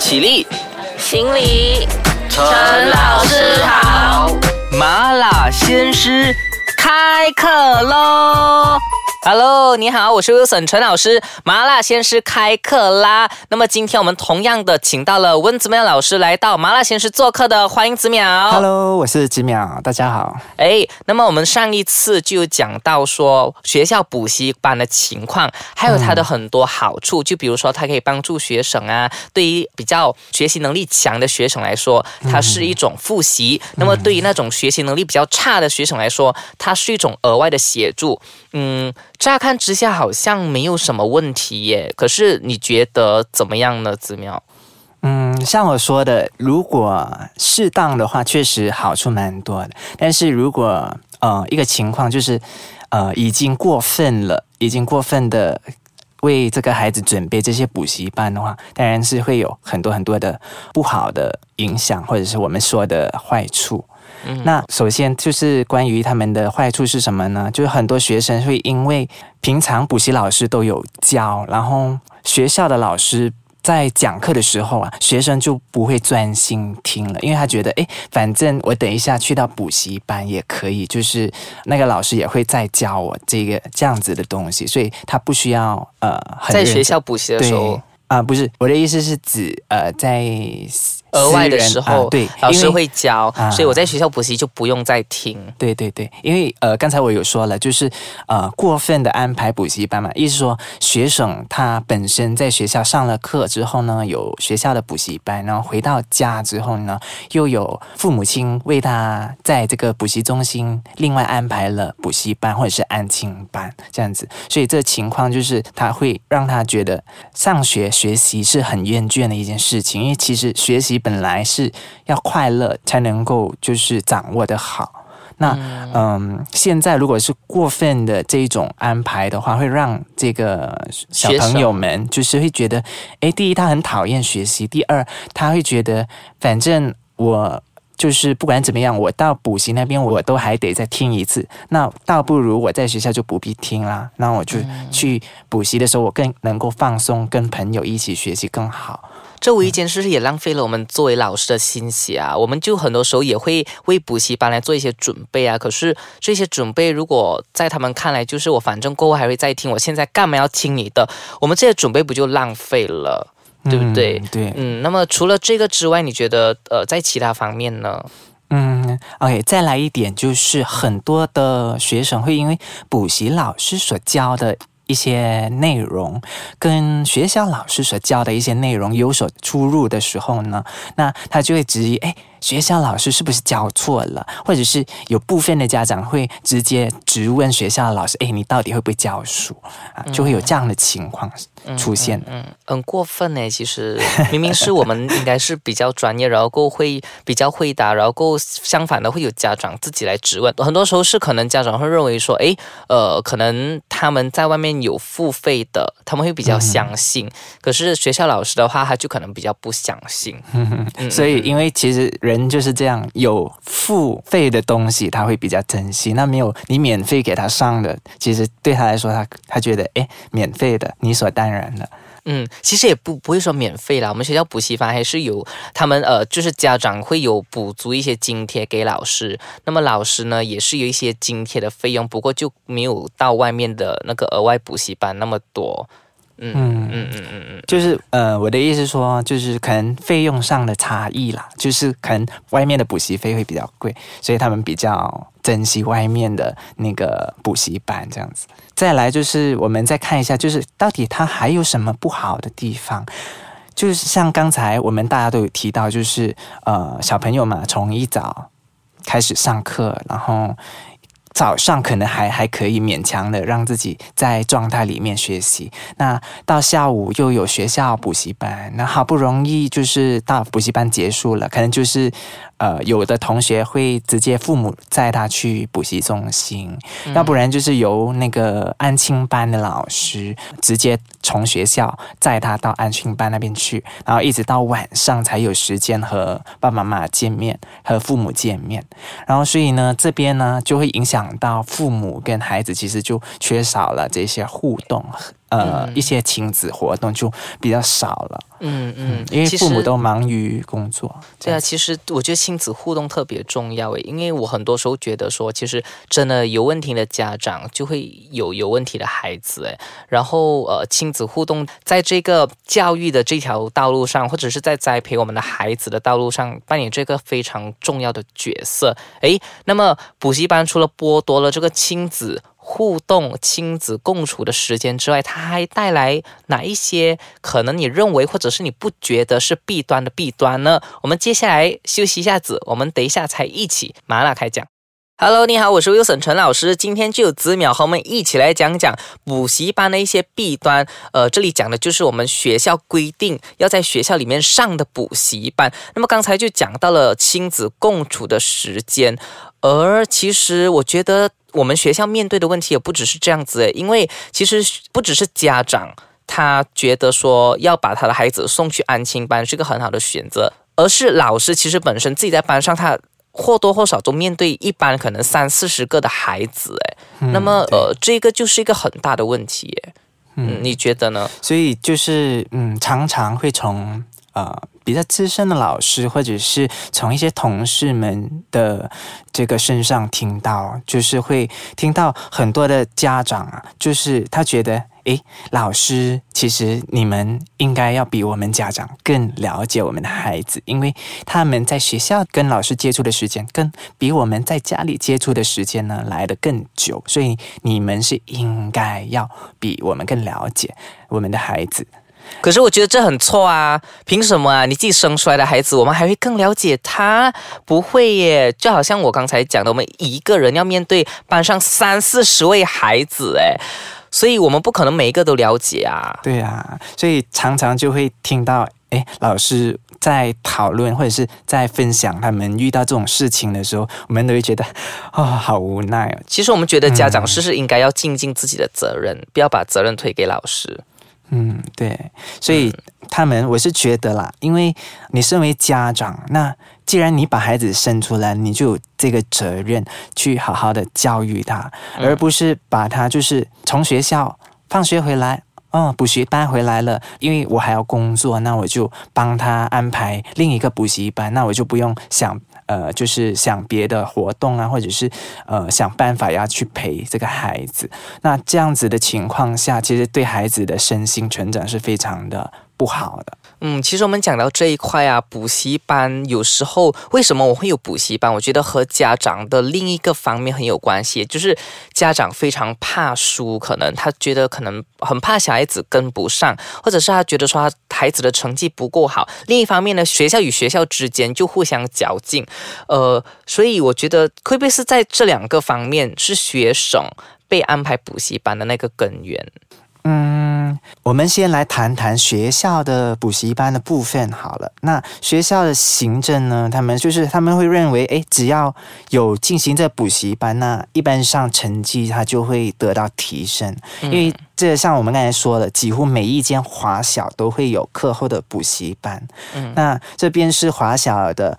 起立，行礼，陈老师好。麻辣鲜师开课喽！Hello，你好，我是 Wilson 陈老师，麻辣鲜师开课啦。那么今天我们同样的请到了温子淼老师来到麻辣鲜师做客的，欢迎子淼。Hello，我是子淼，大家好。哎，那么我们上一次就讲到说学校补习班的情况，还有它的很多好处，就比如说它可以帮助学生啊，对于比较学习能力强的学生来说，它是一种复习；那么对于那种学习能力比较差的学生来说，它是一种额外的协助。嗯，乍看之下好像没有什么问题耶，可是你觉得怎么样呢，子淼？嗯，像我说的，如果适当的话，确实好处蛮多的。但是如果呃一个情况就是呃已经过分了，已经过分的为这个孩子准备这些补习班的话，当然是会有很多很多的不好的影响，或者是我们说的坏处。那首先就是关于他们的坏处是什么呢？就是很多学生会因为平常补习老师都有教，然后学校的老师在讲课的时候啊，学生就不会专心听了，因为他觉得，诶，反正我等一下去到补习班也可以，就是那个老师也会再教我这个这样子的东西，所以他不需要呃很在学校补习的时候对。啊、不是我的意思是指呃在额外的时候，啊对，老师因为会教，啊。所以我在学校补习就不用再听。对对对，因为呃，刚才我有说了，就是呃，过分的安排补习班嘛，意思说学生他本身在学校上了课之后呢，有学校的补习班，然后回到家之后呢，又有父母亲为他在这个补习中心另外安排了补习班或者是安亲班这样子，所以这情况就是他会让他觉得上学学习是很厌倦的一件事情，因为其实学习本来是要快乐才能够就是掌握的好。那嗯现在如果是过分的这种安排的话，会让这个小朋友们就是会觉得，哎，第一他很讨厌学习，第二他会觉得，反正我。就是不管怎么样，我到补习那边我都还得再听一次，那倒不如我在学校就不必听啦。那我就去补习的时候，我更能够放松，跟朋友一起学习更好。这无意间是不是也浪费了我们作为老师的心血啊？我们就很多时候也会为补习班来做一些准备啊。可是这些准备，如果在他们看来，就是我反正过后还会再听，我现在干嘛要听你的？我们这些准备不就浪费了，对不对？嗯对，嗯，那么除了这个之外，你觉得呃，在其他方面呢？嗯，OK，再来一点，就是很多的学生会因为补习老师所教的一些内容，跟学校老师所教的一些内容有所出入的时候呢，那他就会质疑，哎，学校老师是不是教错了？或者是有部分的家长会直接质问学校的老师，哎，你到底会不会教书啊？就会有这样的情况出现。嗯，很过分呢。其实明明是我们应该是比较专业，然后够会比较会答，然后够相反的会有家长自己来质问。很多时候是可能家长会认为说，诶，呃，可能他们在外面有付费的，他们会比较相信。可是学校老师的话，他就可能比较不相信。嗯所以，因为其实人就是这样，有付费的东西他会比较珍惜，那没有你免费给他上的，其实对他来说，他他觉得诶，免费的理所当然的。嗯，其实也不不会说免费啦，我们学校补习班还是有他们呃，就是家长会有补足一些津贴给老师，那么老师呢也是有一些津贴的费用，不过就没有到外面的那个额外补习班那么多。嗯嗯嗯嗯嗯嗯，就是呃，我的意思说，就是可能费用上的差异啦，就是可能外面的补习费会比较贵，所以他们比较珍惜外面的那个补习班这样子。再来就是我们再看一下，就是到底它还有什么不好的地方。就是像刚才我们大家都有提到，就是呃小朋友嘛，从一早开始上课，然后早上可能还还可以勉强的让自己在状态里面学习，那到下午又有学校补习班，那好不容易就是到补习班结束了，可能就是呃有的同学会直接父母载他去补习中心，要不然就是由那个安亲班的老师直接从学校载他到安亲班那边去，然后一直到晚上才有时间和爸爸妈妈见面，和父母见面。然后所以呢，这边呢就会影响到父母跟孩子，其实就缺少了这些互动，呃一些亲子活动就比较少了。嗯嗯，因为父母都忙于工作。对啊，其实我觉得亲子互动特别重要诶，因为我很多时候觉得说，其实真的有问题的家长就会有有问题的孩子诶，然后呃，亲子互动在这个教育的这条道路上，或者是在栽培我们的孩子的道路上，扮演这个非常重要的角色。诶，那么补习班除了剥夺了这个亲子，互动、亲子共处的时间之外，它还带来哪一些可能你认为或者是你不觉得是弊端的弊端呢？我们接下来休息一下子，我们等一下才一起麻辣开讲。Hello，你好，我是 Wilson 陈老师，今天就有子淼和我们一起来讲讲补习班的一些弊端。呃，这里讲的就是我们学校规定要在学校里面上的补习班。那么刚才就讲到了亲子共处的时间，而其实我觉得。我们学校面对的问题也不只是这样子，因为其实不只是家长他觉得说要把他的孩子送去安亲班是个很好的选择，而是老师其实本身自己在班上他或多或少都面对一般可能三四十个的孩子诶，那么呃这个就是一个很大的问题诶，嗯，你觉得呢？所以就是嗯，常常会从呃。比较资深的老师，或者是从一些同事们的这个身上听到，就是会听到很多的家长啊，就是他觉得，诶，老师其实你们应该要比我们家长更了解我们的孩子，因为他们在学校跟老师接触的时间，跟比我们在家里接触的时间呢来的更久，所以你们是应该要比我们更了解我们的孩子。可是我觉得这很错啊！凭什么啊？你自己生出来的孩子，我们还会更了解他？不会耶！就好像我刚才讲的，我们一个人要面对班上三四十位孩子，哎，所以我们不可能每一个都了解啊。对啊，所以常常就会听到，哎，老师在讨论或者是在分享他们遇到这种事情的时候，我们都会觉得，哦，好无奈哦。其实我们觉得家长是不是应该要尽尽自己的责任，不要把责任推给老师。嗯，对，所以他们我是觉得啦，因为你身为家长，那既然你把孩子生出来，你就有这个责任去好好的教育他，而不是把他就是从学校放学回来，哦，补习班回来了，因为我还要工作，那我就帮他安排另一个补习班，那我就不用想。呃，就是想别的活动啊，或者是呃想办法要去陪这个孩子。那这样子的情况下，其实对孩子的身心成长是非常的不好的。嗯，其实我们讲到这一块啊，补习班有时候为什么我会有补习班？我觉得和家长的另一个方面很有关系，就是家长非常怕输，可能他觉得可能很怕小孩子跟不上，或者是他觉得说他孩子的成绩不够好。另一方面呢，学校与学校之间就互相较劲，呃，所以我觉得会不会是在这两个方面是学生被安排补习班的那个根源？嗯，我们先来谈谈学校的补习班的部分好了。那学校的行政呢，他们就是他们会认为，哎，只要有进行这补习班，那一般上成绩它就会得到提升。因为这像我们刚才说的，几乎每一间华小都会有课后的补习班。嗯，那这边是华小的，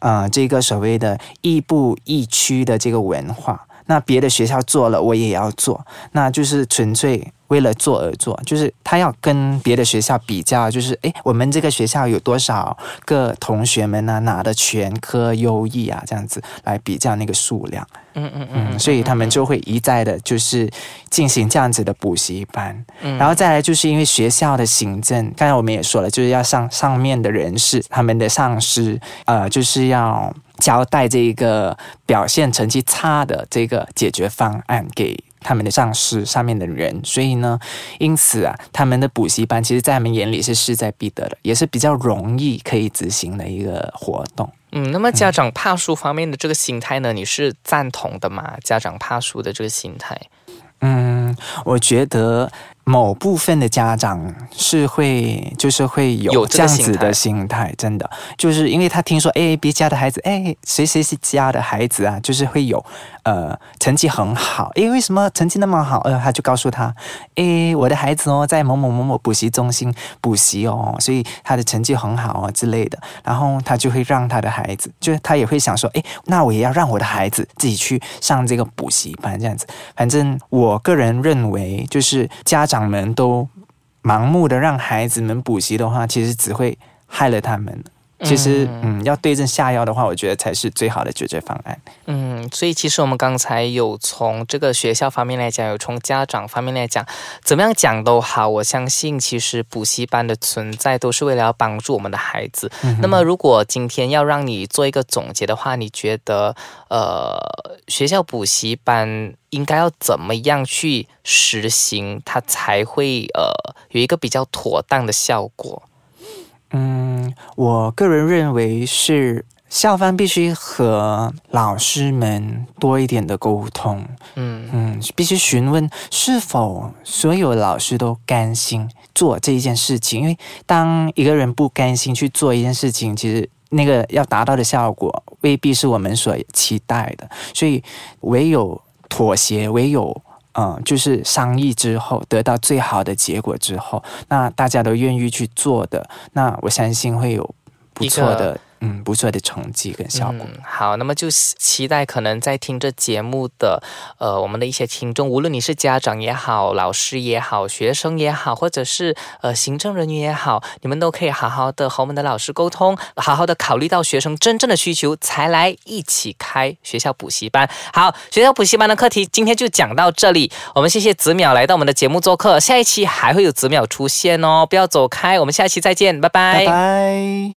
呃，这个所谓的亦步亦趋的这个文化。那别的学校做了，我也要做，那就是纯粹。为了做而做，就是他要跟别的学校比较，就是诶，我们这个学校有多少个同学们呢？拿的全科优异啊，这样子来比较那个数量。嗯嗯嗯，所以他们就会一再的，就是进行这样子的补习班。嗯，然后再来就是因为学校的行政，刚才我们也说了，就是要上上面的人士，他们的上司，呃，就是要交代这个表现成绩差的这个解决方案给。他们的上司上面的人，所以呢，因此啊，他们的补习班其实，在他们眼里是势在必得的，也是比较容易可以执行的一个活动。嗯，那么家长怕输方面的这个心态呢，你是赞同的吗？家长怕输的这个心态？嗯，我觉得。某部分的家长是会，就是会有这样子的心态，真的，就是因为他听说，哎，别家的孩子，哎，谁谁谁家的孩子啊，就是会有，呃，成绩很好，哎，为什么成绩那么好？呃，他就告诉他，哎，我的孩子哦，在某某某某补习中心补习哦，所以他的成绩很好哦之类的，然后他就会让他的孩子，就是他也会想说，哎，那我也要让我的孩子自己去上这个补习班，这样子。反正我个人认为，就是家长。长们都盲目的让孩子们补习的话，其实只会害了他们。其实，嗯，要对症下药的话，我觉得才是最好的解决方案。嗯，所以其实我们刚才有从这个学校方面来讲，有从家长方面来讲，怎么样讲都好，我相信其实补习班的存在都是为了要帮助我们的孩子。那么，如果今天要让你做一个总结的话，你觉得，呃，学校补习班应该要怎么样去实行，它才会呃有一个比较妥当的效果？嗯，我个人认为是校方必须和老师们多一点的沟通。嗯嗯，必须询问是否所有老师都甘心做这一件事情。因为当一个人不甘心去做一件事情，其实那个要达到的效果未必是我们所期待的。所以唯有妥协，唯有。嗯，就是商议之后得到最好的结果之后，那大家都愿意去做的，那我相信会有不错的。嗯，不错的成绩跟效果。好，那么就期待可能在听这节目的呃，我们的一些听众，无论你是家长也好，老师也好，学生也好，或者是呃行政人员也好，你们都可以好好的和我们的老师沟通，好好的考虑到学生真正的需求，才来一起开学校补习班。好，学校补习班的课题今天就讲到这里，我们谢谢子淼来到我们的节目做客，下一期还会有子淼出现哦，不要走开，我们下期再见，拜拜，拜拜。